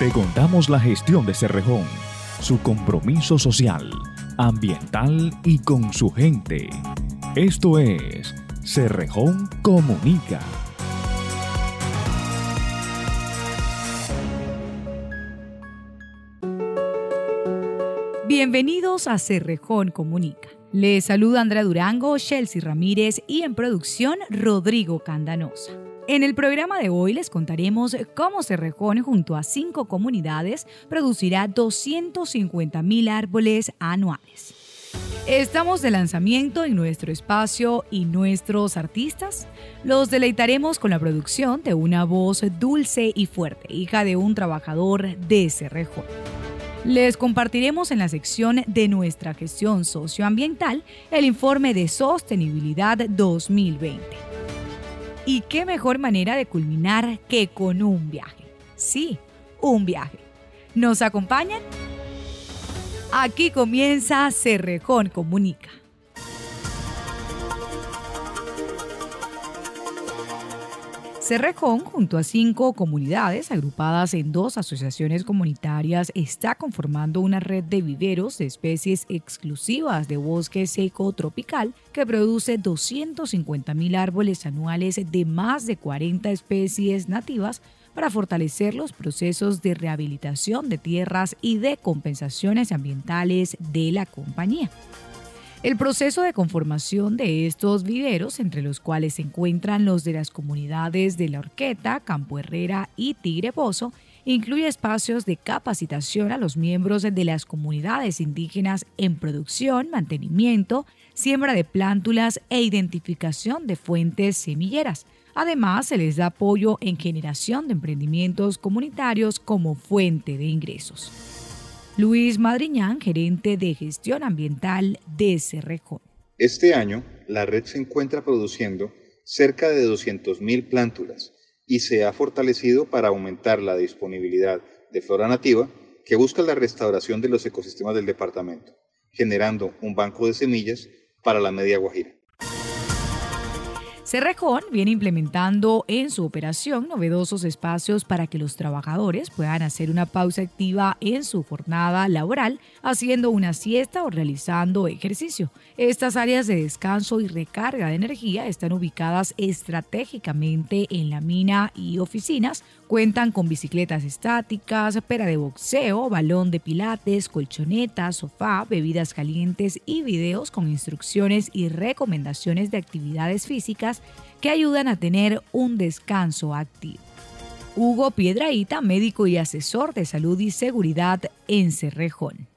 Te contamos la gestión de Cerrejón, su compromiso social, ambiental y con su gente. Esto es Cerrejón Comunica. Bienvenidos a Cerrejón Comunica. Les saluda Andrea Durango, Chelsea Ramírez y en producción Rodrigo Candanosa. En el programa de hoy les contaremos cómo Cerrejón junto a cinco comunidades producirá 250 mil árboles anuales. Estamos de lanzamiento en nuestro espacio y nuestros artistas los deleitaremos con la producción de una voz dulce y fuerte, hija de un trabajador de Cerrejón. Les compartiremos en la sección de nuestra gestión socioambiental el informe de sostenibilidad 2020. Y qué mejor manera de culminar que con un viaje. Sí, un viaje. ¿Nos acompañan? Aquí comienza Cerrejón Comunica. Cerrejón, junto a cinco comunidades agrupadas en dos asociaciones comunitarias, está conformando una red de viveros de especies exclusivas de bosque seco tropical que produce 250 mil árboles anuales de más de 40 especies nativas para fortalecer los procesos de rehabilitación de tierras y de compensaciones ambientales de la compañía. El proceso de conformación de estos viveros, entre los cuales se encuentran los de las comunidades de La Orqueta, Campo Herrera y Tigre Pozo, incluye espacios de capacitación a los miembros de las comunidades indígenas en producción, mantenimiento, siembra de plántulas e identificación de fuentes semilleras. Además, se les da apoyo en generación de emprendimientos comunitarios como fuente de ingresos. Luis Madriñán, gerente de gestión ambiental de Cerrejón. Este año, la red se encuentra produciendo cerca de 200.000 plántulas y se ha fortalecido para aumentar la disponibilidad de flora nativa que busca la restauración de los ecosistemas del departamento, generando un banco de semillas para la media Guajira. Cerrejón viene implementando en su operación novedosos espacios para que los trabajadores puedan hacer una pausa activa en su jornada laboral, haciendo una siesta o realizando ejercicio. Estas áreas de descanso y recarga de energía están ubicadas estratégicamente en la mina y oficinas, cuentan con bicicletas estáticas, pera de boxeo, balón de pilates, colchonetas, sofá, bebidas calientes y videos con instrucciones y recomendaciones de actividades físicas que ayudan a tener un descanso activo. Hugo Piedraíta, médico y asesor de salud y seguridad en Cerrejón.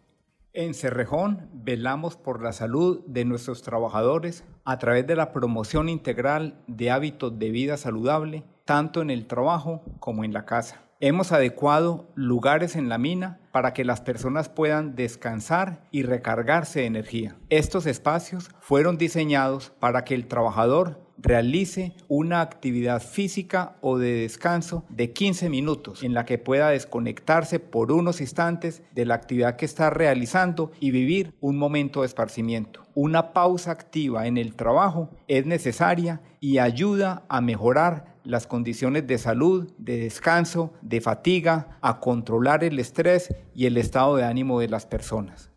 En Cerrejón velamos por la salud de nuestros trabajadores a través de la promoción integral de hábitos de vida saludable, tanto en el trabajo como en la casa. Hemos adecuado lugares en la mina para que las personas puedan descansar y recargarse de energía. Estos espacios fueron diseñados para que el trabajador realice una actividad física o de descanso de 15 minutos en la que pueda desconectarse por unos instantes de la actividad que está realizando y vivir un momento de esparcimiento. Una pausa activa en el trabajo es necesaria y ayuda a mejorar las condiciones de salud, de descanso, de fatiga, a controlar el estrés y el estado de ánimo de las personas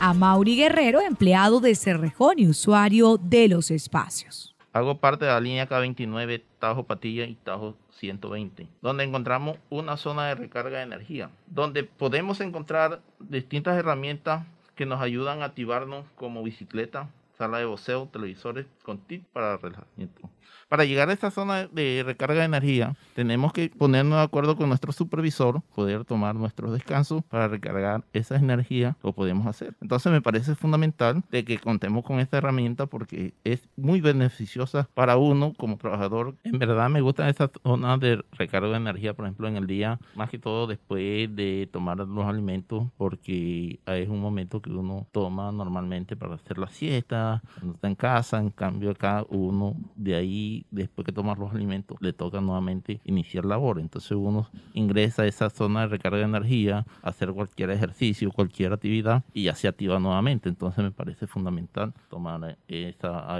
a Mauri Guerrero, empleado de Cerrejón y usuario de los espacios. Hago parte de la línea K29 Tajo Patilla y Tajo 120, donde encontramos una zona de recarga de energía, donde podemos encontrar distintas herramientas que nos ayudan a activarnos como bicicleta, sala de voceo, televisores con tips para relajamiento. Para llegar a esta zona de recarga de energía, tenemos que ponernos de acuerdo con nuestro supervisor, poder tomar nuestros descansos para recargar esa energía, lo podemos hacer. Entonces me parece fundamental de que contemos con esta herramienta porque es muy beneficiosa para uno como trabajador. En verdad me gustan esas zonas de recarga de energía, por ejemplo, en el día, más que todo después de tomar los alimentos, porque es un momento que uno toma normalmente para hacer la siesta, cuando está en casa, en cambio acá uno de ahí después que tomar los alimentos le toca nuevamente iniciar labor. Entonces uno ingresa a esa zona de recarga de energía, hacer cualquier ejercicio, cualquier actividad y ya se activa nuevamente. Entonces me parece fundamental tomar a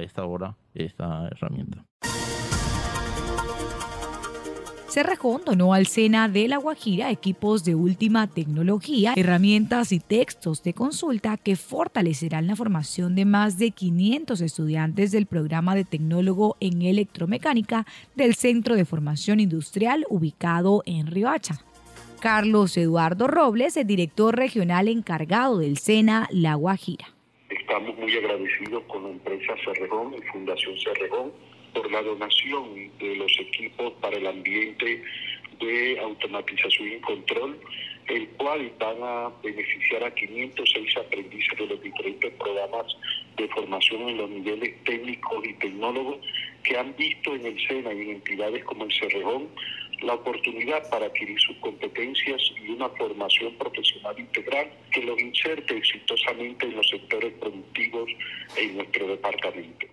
esta hora esta herramienta. Cerrejón donó al SENA de La Guajira equipos de última tecnología, herramientas y textos de consulta que fortalecerán la formación de más de 500 estudiantes del programa de tecnólogo en electromecánica del Centro de Formación Industrial ubicado en Riohacha. Carlos Eduardo Robles, el director regional encargado del SENA La Guajira. Estamos muy agradecidos con la empresa Cerrejón y Fundación Cerrejón por la donación de los equipos para el ambiente de automatización y control, el cual van a beneficiar a 506 aprendices de los diferentes programas de formación en los niveles técnicos y tecnólogos que han visto en el SENA y en entidades como el Cerrejón la oportunidad para adquirir sus competencias y una formación profesional integral que los inserte exitosamente en los sectores productivos en nuestro departamento.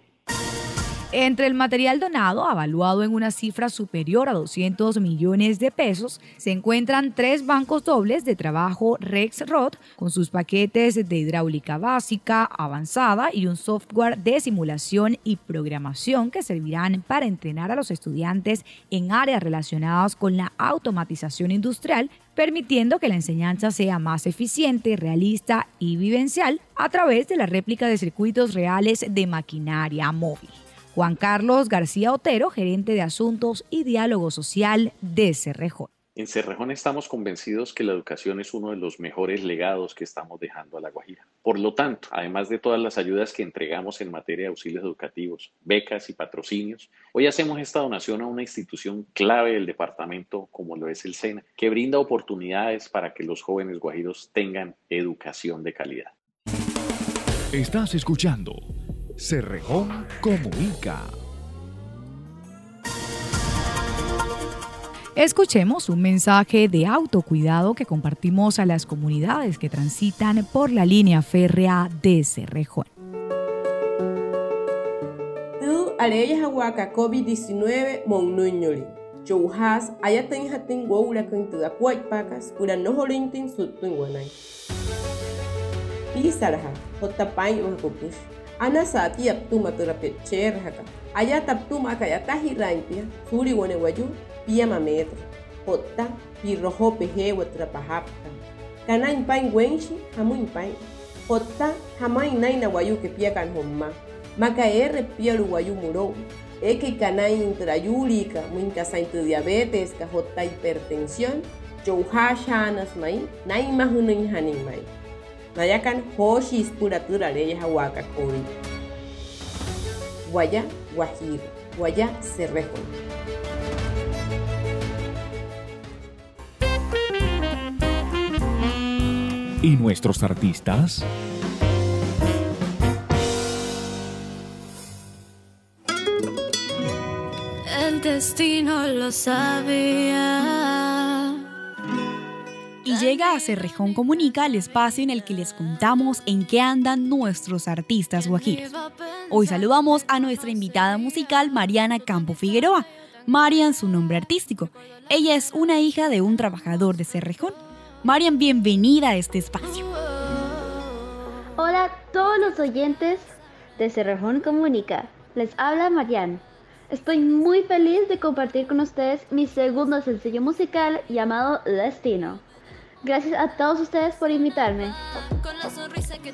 Entre el material donado, avaluado en una cifra superior a 200 millones de pesos, se encuentran tres bancos dobles de trabajo Rex-Rod con sus paquetes de hidráulica básica, avanzada y un software de simulación y programación que servirán para entrenar a los estudiantes en áreas relacionadas con la automatización industrial permitiendo que la enseñanza sea más eficiente, realista y vivencial a través de la réplica de circuitos reales de maquinaria móvil. Juan Carlos García Otero, gerente de Asuntos y Diálogo Social de Cerrejón. En Cerrejón estamos convencidos que la educación es uno de los mejores legados que estamos dejando a La Guajira. Por lo tanto, además de todas las ayudas que entregamos en materia de auxilios educativos, becas y patrocinios, hoy hacemos esta donación a una institución clave del departamento como lo es el SENA, que brinda oportunidades para que los jóvenes guajiros tengan educación de calidad. Estás escuchando Cerrejón Comunica. Escuchemos un mensaje de autocuidado que compartimos a las comunidades que transitan por la línea férrea de Cerrejón. Tu aleyas aguaca COVID-19 monnuñoli. Chouhas ayatin hatin wowla kan tu akwaj pakas pura noholintin sutun wanay. Pisarha, hotapain uhakupush. Ana sati ap tu matura pecher haka aya tap tu maka ya tahi rampia suri wone waju pia ma metra hotta pi roho pe he watra pahapta kana impai wenshi hamu impai hotta hamai nai na wayu ke pia kan homma maka erre pia lu wayu muro eke kana intrayúrica muinka sainte diabetes ka hotta hipertensión chouha shanas mai Nayakan Hoshis Puratura Leyes Ahuaca Cori. Guaya Guajir. Guaya Cerrejo. ¿Y nuestros artistas? El destino lo sabía llega a Cerrejón Comunica, el espacio en el que les contamos en qué andan nuestros artistas guajiros. Hoy saludamos a nuestra invitada musical Mariana Campo Figueroa. Marian, su nombre artístico. Ella es una hija de un trabajador de Cerrejón. Marian, bienvenida a este espacio. Hola a todos los oyentes de Cerrejón Comunica. Les habla Marian. Estoy muy feliz de compartir con ustedes mi segundo sencillo musical llamado Destino. Gracias a todos ustedes por invitarme.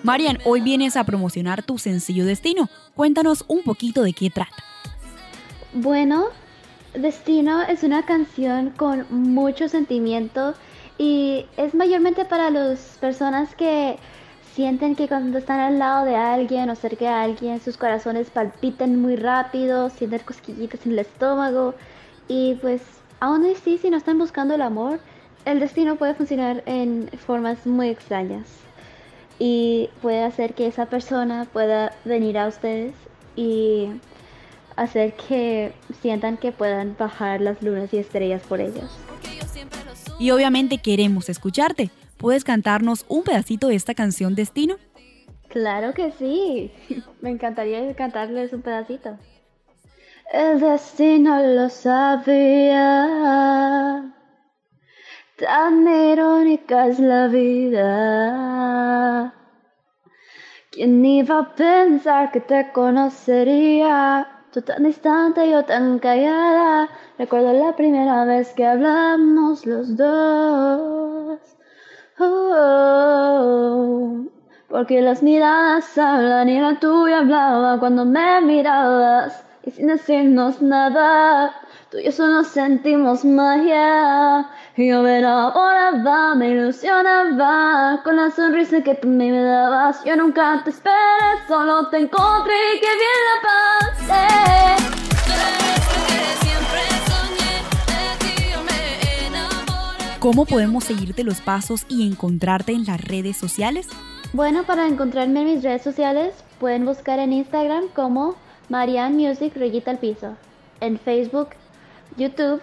Marian, hoy vienes a promocionar tu sencillo Destino. Cuéntanos un poquito de qué trata. Bueno, Destino es una canción con mucho sentimiento y es mayormente para las personas que sienten que cuando están al lado de alguien o cerca de alguien, sus corazones palpitan muy rápido, sienten cosquillitas en el estómago y pues aún así si no están buscando el amor, el destino puede funcionar en formas muy extrañas y puede hacer que esa persona pueda venir a ustedes y hacer que sientan que puedan bajar las lunas y estrellas por ellos. Y obviamente queremos escucharte. ¿Puedes cantarnos un pedacito de esta canción Destino? Claro que sí. Me encantaría cantarles un pedacito. El destino lo sabía Tan irónica es la vida. ¿Quién iba a pensar que te conocería Tú tan distante, yo tan callada. Recuerdo la primera vez que hablamos los dos. Oh, porque las miradas hablan y la tuya hablaba cuando me mirabas y sin decirnos nada. Tú y yo solo sentimos magia. Y yo me enamoraba, me ilusionaba con la sonrisa que tú me dabas. Yo nunca te esperé, solo te encontré y que bien la pasé. ¿Cómo podemos seguirte los pasos y encontrarte en las redes sociales? Bueno, para encontrarme en mis redes sociales pueden buscar en Instagram como Marianne Music Rayita al Piso. En Facebook, YouTube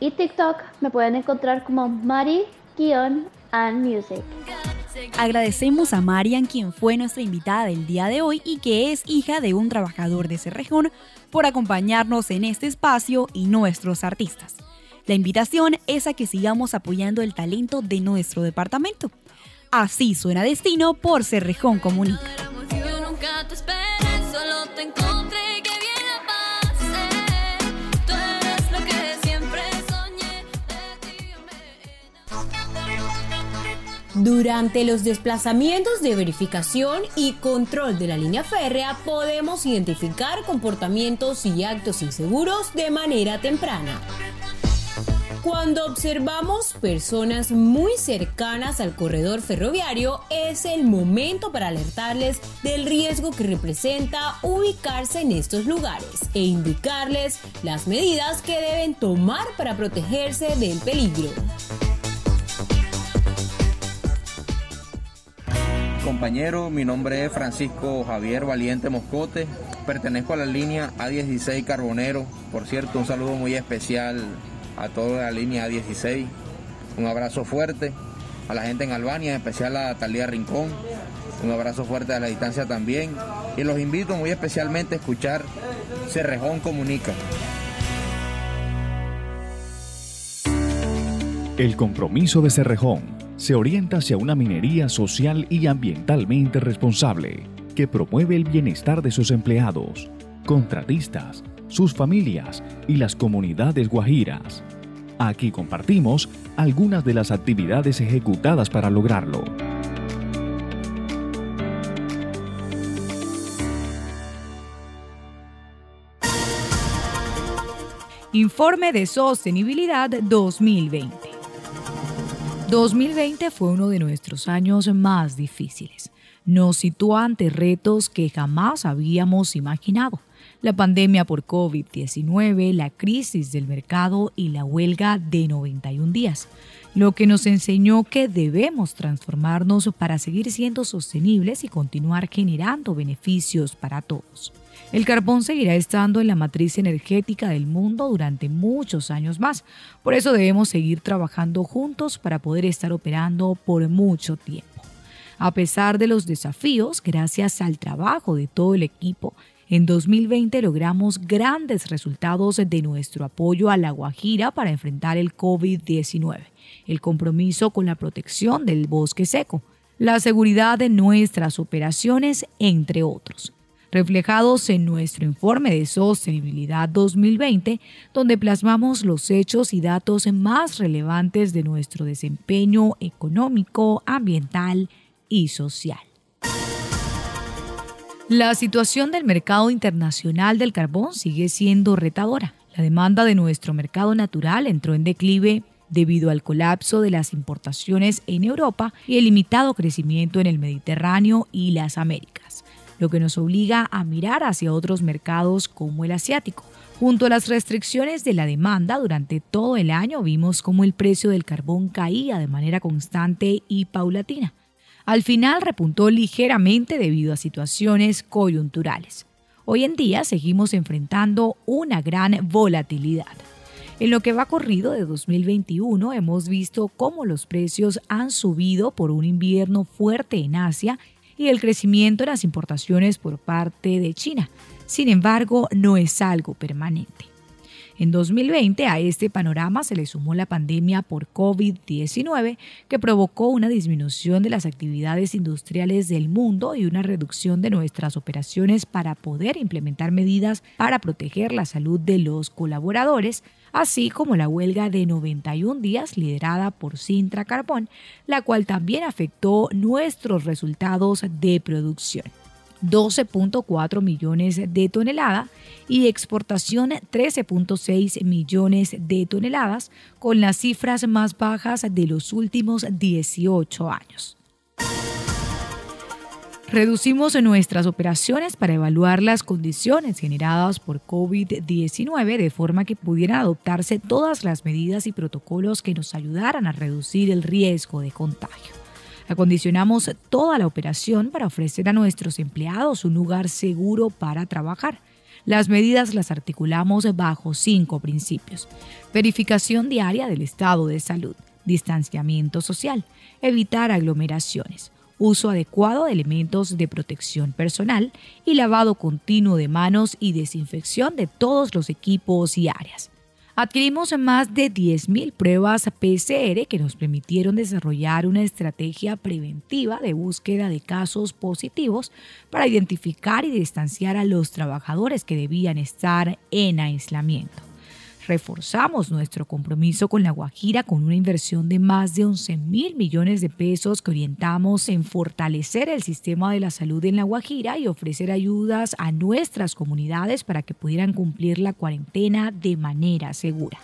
y TikTok me pueden encontrar como Mari-and Music. Agradecemos a Marian, quien fue nuestra invitada del día de hoy y que es hija de un trabajador de Cerrejón, por acompañarnos en este espacio y nuestros artistas. La invitación es a que sigamos apoyando el talento de nuestro departamento. Así suena Destino por Cerrejón Comunica. Durante los desplazamientos de verificación y control de la línea férrea podemos identificar comportamientos y actos inseguros de manera temprana. Cuando observamos personas muy cercanas al corredor ferroviario, es el momento para alertarles del riesgo que representa ubicarse en estos lugares e indicarles las medidas que deben tomar para protegerse del peligro. Compañero, mi nombre es Francisco Javier Valiente Moscote, pertenezco a la línea A16 Carbonero. Por cierto, un saludo muy especial a toda la línea A16. Un abrazo fuerte a la gente en Albania, en especial a Talía Rincón. Un abrazo fuerte a la distancia también. Y los invito muy especialmente a escuchar Cerrejón Comunica. El compromiso de Cerrejón se orienta hacia una minería social y ambientalmente responsable que promueve el bienestar de sus empleados, contratistas, sus familias y las comunidades guajiras. Aquí compartimos algunas de las actividades ejecutadas para lograrlo. Informe de Sostenibilidad 2020. 2020 fue uno de nuestros años más difíciles. Nos situó ante retos que jamás habíamos imaginado. La pandemia por COVID-19, la crisis del mercado y la huelga de 91 días, lo que nos enseñó que debemos transformarnos para seguir siendo sostenibles y continuar generando beneficios para todos. El carbón seguirá estando en la matriz energética del mundo durante muchos años más. Por eso debemos seguir trabajando juntos para poder estar operando por mucho tiempo. A pesar de los desafíos, gracias al trabajo de todo el equipo, en 2020 logramos grandes resultados de nuestro apoyo a La Guajira para enfrentar el COVID-19, el compromiso con la protección del bosque seco, la seguridad de nuestras operaciones, entre otros reflejados en nuestro informe de sostenibilidad 2020, donde plasmamos los hechos y datos más relevantes de nuestro desempeño económico, ambiental y social. La situación del mercado internacional del carbón sigue siendo retadora. La demanda de nuestro mercado natural entró en declive debido al colapso de las importaciones en Europa y el limitado crecimiento en el Mediterráneo y las Américas lo que nos obliga a mirar hacia otros mercados como el asiático. Junto a las restricciones de la demanda, durante todo el año vimos cómo el precio del carbón caía de manera constante y paulatina. Al final repuntó ligeramente debido a situaciones coyunturales. Hoy en día seguimos enfrentando una gran volatilidad. En lo que va corrido de 2021 hemos visto cómo los precios han subido por un invierno fuerte en Asia y el crecimiento de las importaciones por parte de China. Sin embargo, no es algo permanente. En 2020 a este panorama se le sumó la pandemia por COVID-19 que provocó una disminución de las actividades industriales del mundo y una reducción de nuestras operaciones para poder implementar medidas para proteger la salud de los colaboradores, así como la huelga de 91 días liderada por Sintra Carbón, la cual también afectó nuestros resultados de producción. 12.4 millones de toneladas y exportación 13.6 millones de toneladas, con las cifras más bajas de los últimos 18 años. Reducimos nuestras operaciones para evaluar las condiciones generadas por COVID-19 de forma que pudieran adoptarse todas las medidas y protocolos que nos ayudaran a reducir el riesgo de contagio. Acondicionamos toda la operación para ofrecer a nuestros empleados un lugar seguro para trabajar. Las medidas las articulamos bajo cinco principios. Verificación diaria del estado de salud, distanciamiento social, evitar aglomeraciones, uso adecuado de elementos de protección personal y lavado continuo de manos y desinfección de todos los equipos y áreas. Adquirimos más de 10.000 pruebas PCR que nos permitieron desarrollar una estrategia preventiva de búsqueda de casos positivos para identificar y distanciar a los trabajadores que debían estar en aislamiento reforzamos nuestro compromiso con La Guajira con una inversión de más de 11 mil millones de pesos que orientamos en fortalecer el sistema de la salud en La Guajira y ofrecer ayudas a nuestras comunidades para que pudieran cumplir la cuarentena de manera segura.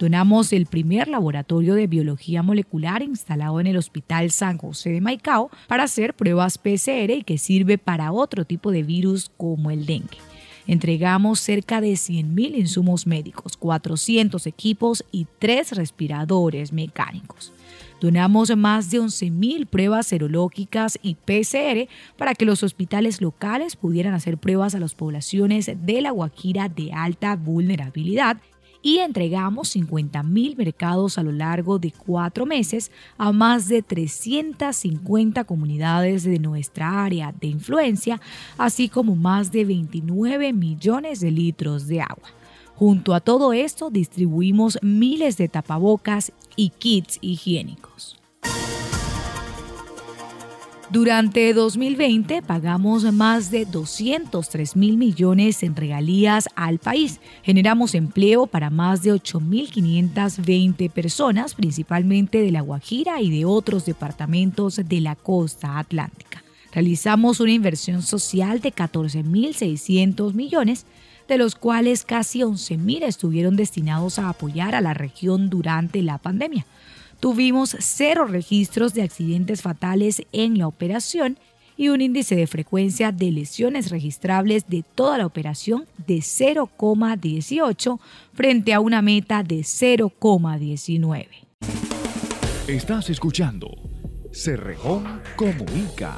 Donamos el primer laboratorio de biología molecular instalado en el Hospital San José de Maicao para hacer pruebas PCR y que sirve para otro tipo de virus como el dengue. Entregamos cerca de 100.000 insumos médicos, 400 equipos y 3 respiradores mecánicos. Donamos más de 11.000 pruebas serológicas y PCR para que los hospitales locales pudieran hacer pruebas a las poblaciones de La Guajira de alta vulnerabilidad y entregamos 50.000 mercados a lo largo de cuatro meses a más de 350 comunidades de nuestra área de influencia, así como más de 29 millones de litros de agua. Junto a todo esto, distribuimos miles de tapabocas y kits higiénicos. Durante 2020 pagamos más de 203 mil millones en regalías al país. Generamos empleo para más de 8.520 personas, principalmente de La Guajira y de otros departamentos de la costa atlántica. Realizamos una inversión social de 14.600 millones, de los cuales casi 11.000 estuvieron destinados a apoyar a la región durante la pandemia. Tuvimos cero registros de accidentes fatales en la operación y un índice de frecuencia de lesiones registrables de toda la operación de 0,18 frente a una meta de 0,19. Estás escuchando Cerrejón Comunica.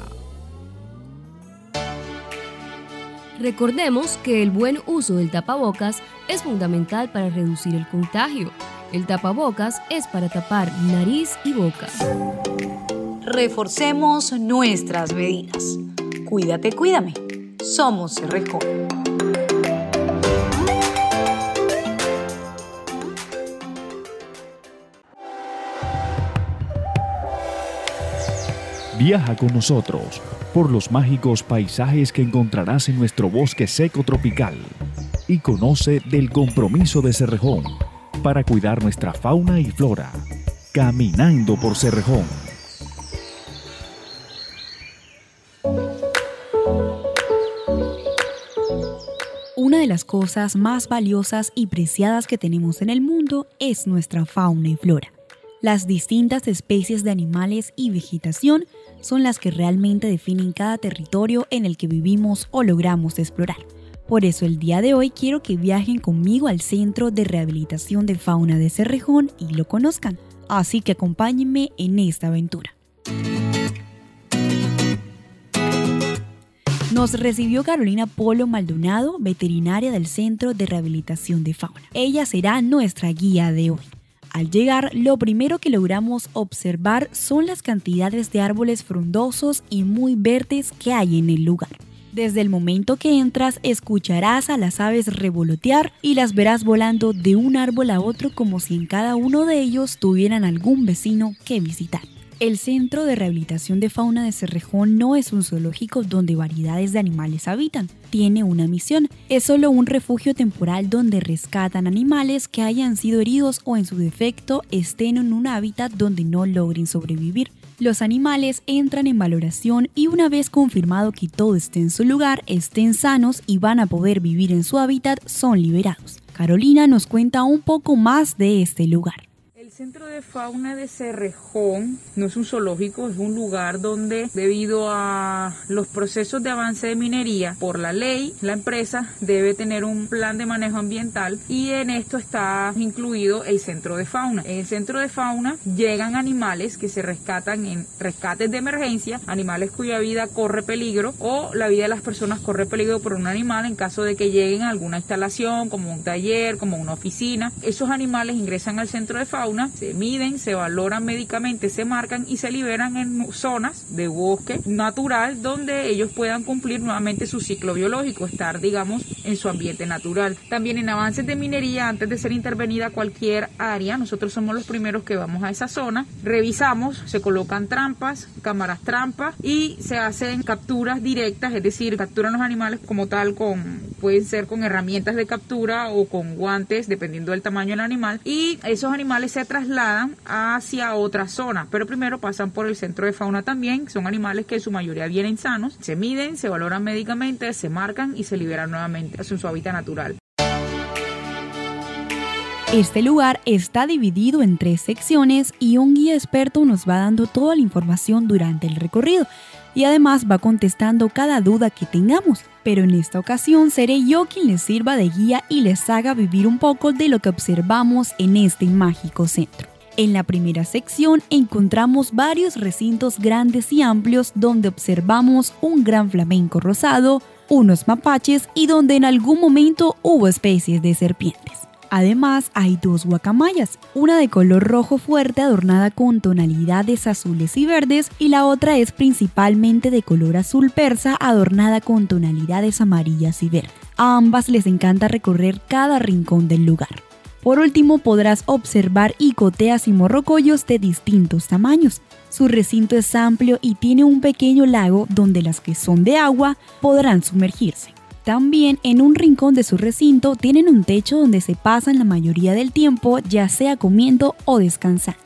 Recordemos que el buen uso del tapabocas es fundamental para reducir el contagio. El tapabocas es para tapar nariz y boca. Reforcemos nuestras medidas. Cuídate, cuídame. Somos Cerrejón. Viaja con nosotros por los mágicos paisajes que encontrarás en nuestro bosque seco tropical y conoce del compromiso de Cerrejón para cuidar nuestra fauna y flora. Caminando por Cerrejón. Una de las cosas más valiosas y preciadas que tenemos en el mundo es nuestra fauna y flora. Las distintas especies de animales y vegetación son las que realmente definen cada territorio en el que vivimos o logramos explorar. Por eso el día de hoy quiero que viajen conmigo al Centro de Rehabilitación de Fauna de Cerrejón y lo conozcan. Así que acompáñenme en esta aventura. Nos recibió Carolina Polo Maldonado, veterinaria del Centro de Rehabilitación de Fauna. Ella será nuestra guía de hoy. Al llegar, lo primero que logramos observar son las cantidades de árboles frondosos y muy verdes que hay en el lugar. Desde el momento que entras, escucharás a las aves revolotear y las verás volando de un árbol a otro como si en cada uno de ellos tuvieran algún vecino que visitar. El Centro de Rehabilitación de Fauna de Cerrejón no es un zoológico donde variedades de animales habitan. Tiene una misión. Es solo un refugio temporal donde rescatan animales que hayan sido heridos o en su defecto estén en un hábitat donde no logren sobrevivir. Los animales entran en valoración y una vez confirmado que todo esté en su lugar, estén sanos y van a poder vivir en su hábitat, son liberados. Carolina nos cuenta un poco más de este lugar. Centro de Fauna de Cerrejón no es un zoológico, es un lugar donde debido a los procesos de avance de minería, por la ley, la empresa debe tener un plan de manejo ambiental y en esto está incluido el Centro de Fauna. En el Centro de Fauna llegan animales que se rescatan en rescates de emergencia, animales cuya vida corre peligro o la vida de las personas corre peligro por un animal en caso de que lleguen a alguna instalación como un taller, como una oficina. Esos animales ingresan al Centro de Fauna se miden, se valoran médicamente, se marcan y se liberan en zonas de bosque natural donde ellos puedan cumplir nuevamente su ciclo biológico, estar, digamos, en su ambiente natural. También en avances de minería, antes de ser intervenida cualquier área, nosotros somos los primeros que vamos a esa zona, revisamos, se colocan trampas, cámaras trampas y se hacen capturas directas, es decir, capturan los animales como tal con, pueden ser con herramientas de captura o con guantes, dependiendo del tamaño del animal, y esos animales se trasladan hacia otra zona, pero primero pasan por el centro de fauna también, son animales que en su mayoría vienen sanos, se miden, se valoran médicamente, se marcan y se liberan nuevamente en su hábitat natural. Este lugar está dividido en tres secciones y un guía experto nos va dando toda la información durante el recorrido y además va contestando cada duda que tengamos. Pero en esta ocasión seré yo quien les sirva de guía y les haga vivir un poco de lo que observamos en este mágico centro. En la primera sección encontramos varios recintos grandes y amplios donde observamos un gran flamenco rosado, unos mapaches y donde en algún momento hubo especies de serpientes. Además, hay dos guacamayas, una de color rojo fuerte adornada con tonalidades azules y verdes y la otra es principalmente de color azul persa adornada con tonalidades amarillas y verdes. A ambas les encanta recorrer cada rincón del lugar. Por último, podrás observar icoteas y morrocollos de distintos tamaños. Su recinto es amplio y tiene un pequeño lago donde las que son de agua podrán sumergirse. También en un rincón de su recinto tienen un techo donde se pasan la mayoría del tiempo ya sea comiendo o descansando.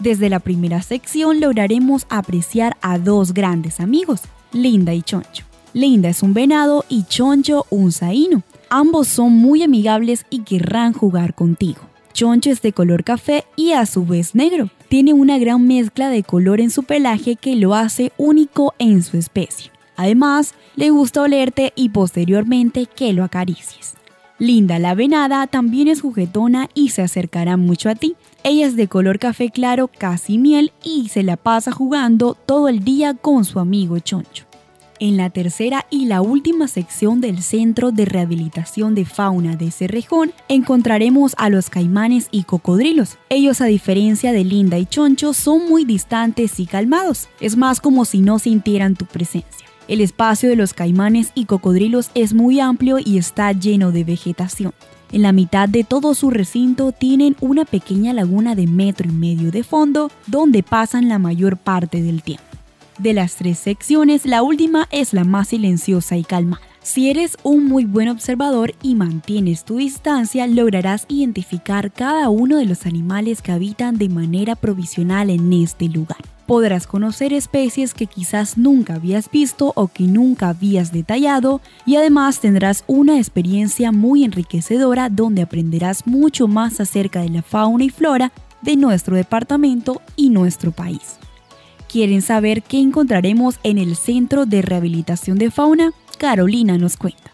Desde la primera sección lograremos apreciar a dos grandes amigos, Linda y Choncho. Linda es un venado y Choncho un zaino. Ambos son muy amigables y querrán jugar contigo. Choncho es de color café y a su vez negro. Tiene una gran mezcla de color en su pelaje que lo hace único en su especie. Además, le gusta olerte y posteriormente que lo acaricies. Linda la venada también es juguetona y se acercará mucho a ti. Ella es de color café claro, casi miel, y se la pasa jugando todo el día con su amigo Choncho. En la tercera y la última sección del Centro de Rehabilitación de Fauna de Cerrejón encontraremos a los caimanes y cocodrilos. Ellos a diferencia de Linda y Choncho son muy distantes y calmados. Es más como si no sintieran tu presencia. El espacio de los caimanes y cocodrilos es muy amplio y está lleno de vegetación. En la mitad de todo su recinto tienen una pequeña laguna de metro y medio de fondo donde pasan la mayor parte del tiempo. De las tres secciones, la última es la más silenciosa y calmada. Si eres un muy buen observador y mantienes tu distancia, lograrás identificar cada uno de los animales que habitan de manera provisional en este lugar podrás conocer especies que quizás nunca habías visto o que nunca habías detallado y además tendrás una experiencia muy enriquecedora donde aprenderás mucho más acerca de la fauna y flora de nuestro departamento y nuestro país. ¿Quieren saber qué encontraremos en el Centro de Rehabilitación de Fauna? Carolina nos cuenta.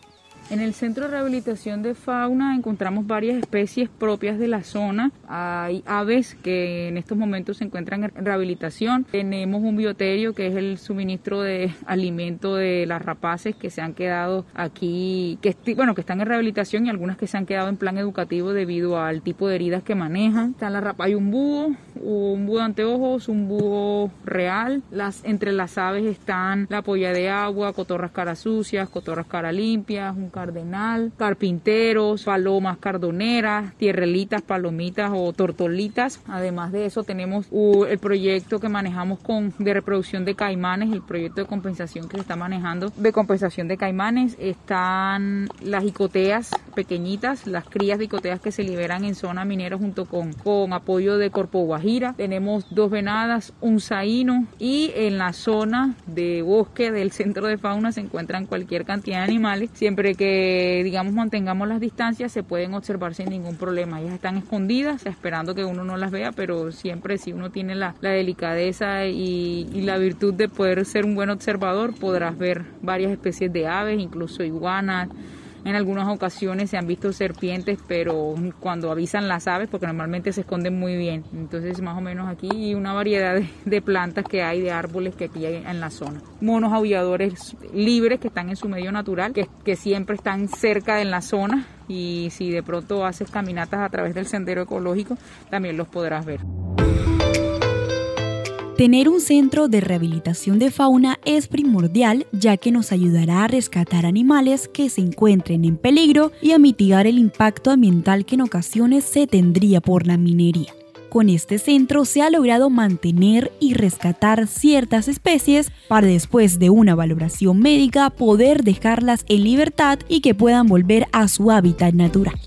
En el Centro de Rehabilitación de Fauna encontramos varias especies propias de la zona. Hay aves que en estos momentos se encuentran en rehabilitación. Tenemos un bioterio que es el suministro de alimento de las rapaces que se han quedado aquí, que bueno, que están en rehabilitación y algunas que se han quedado en plan educativo debido al tipo de heridas que manejan. Está la rapa, hay un búho, un búho anteojos, un búho real. Entre las aves están la polla de agua, cotorras cara sucias, cotorras cara limpias, un cardenal, carpinteros, palomas cardoneras, tierrelitas, palomitas o tortolitas. Además de eso tenemos el proyecto que manejamos con de reproducción de caimanes, el proyecto de compensación que se está manejando de compensación de caimanes. Están las icoteas pequeñitas, las crías de icoteas que se liberan en zona minera junto con, con apoyo de Corpo Guajira. Tenemos dos venadas, un saíno y en la zona de bosque del centro de fauna se encuentran cualquier cantidad de animales. Siempre que, digamos, mantengamos las distancias se pueden observar sin ningún problema. Ellas están escondidas esperando que uno no las vea, pero siempre si uno tiene la, delicadeza y, la virtud de poder ser un buen observador, podrás ver varias especies de aves, incluso iguanas, en algunas ocasiones se han visto serpientes, pero cuando avisan las aves, porque normalmente se esconden muy bien. Entonces, más o menos aquí una variedad de, plantas que hay, de árboles que aquí hay en la zona. Monos aulladores libres que están en su medio natural, que, siempre están cerca de la zona. Y si de pronto haces caminatas a través del sendero ecológico, también los podrás ver. Tener un centro de rehabilitación de fauna es primordial ya que nos ayudará a rescatar animales que se encuentren en peligro y a mitigar el impacto ambiental que en ocasiones se tendría por la minería. Con este centro se ha logrado mantener y rescatar ciertas especies para después de una valoración médica poder dejarlas en libertad y que puedan volver a su hábitat natural.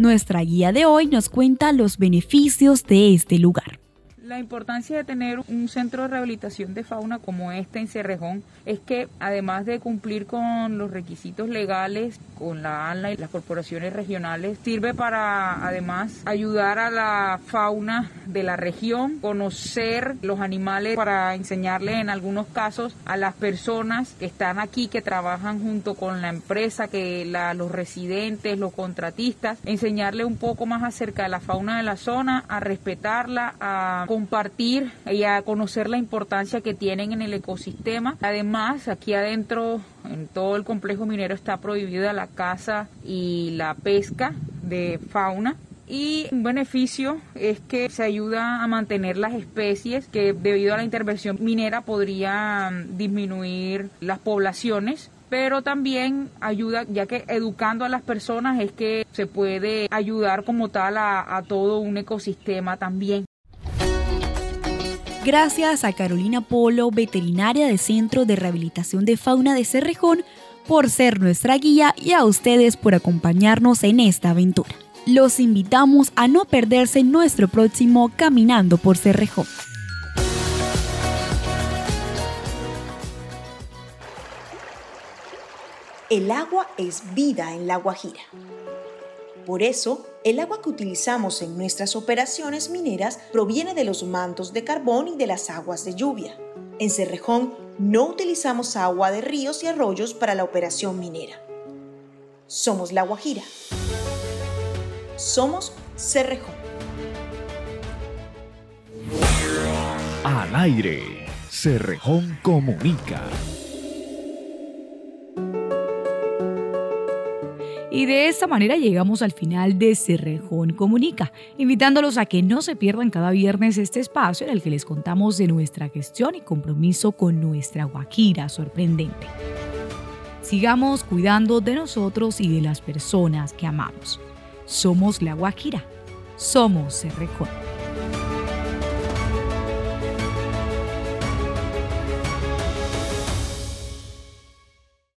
Nuestra guía de hoy nos cuenta los beneficios de este lugar. La importancia de tener un centro de rehabilitación de fauna como este en Cerrejón es que además de cumplir con los requisitos legales con la ANLA y las corporaciones regionales, sirve para además ayudar a la fauna de la región, conocer los animales para enseñarle en algunos casos a las personas que están aquí, que trabajan junto con la empresa, que los residentes, los contratistas, enseñarle un poco más acerca de la fauna de la zona, a respetarla, a compartir y a conocer la importancia que tienen en el ecosistema. Además, aquí adentro, en todo el complejo minero, está prohibida la caza y la pesca de fauna y un beneficio es que se ayuda a mantener las especies que debido a la intervención minera podrían disminuir las poblaciones pero también ayuda, ya que educando a las personas es que se puede ayudar como tal a, a todo un ecosistema también. Gracias a Carolina Polo, veterinaria del Centro de Rehabilitación de Fauna de Cerrejón, por ser nuestra guía y a ustedes por acompañarnos en esta aventura. Los invitamos a no perderse nuestro próximo Caminando por Cerrejón. El agua es vida en La Guajira. Por eso, el agua que utilizamos en nuestras operaciones mineras proviene de los mantos de carbón y de las aguas de lluvia. En Cerrejón no utilizamos agua de ríos y arroyos para la operación minera. Somos La Guajira. Somos Cerrejón. Al aire, Cerrejón comunica. Y de esta manera llegamos al final de Cerrejón Comunica, invitándolos a que no se pierdan cada viernes este espacio en el que les contamos de nuestra gestión y compromiso con nuestra Guajira sorprendente. Sigamos cuidando de nosotros y de las personas que amamos. Somos la Guajira. Somos Cerrejón.